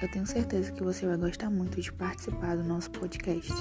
eu tenho certeza que você vai gostar muito de participar do nosso podcast.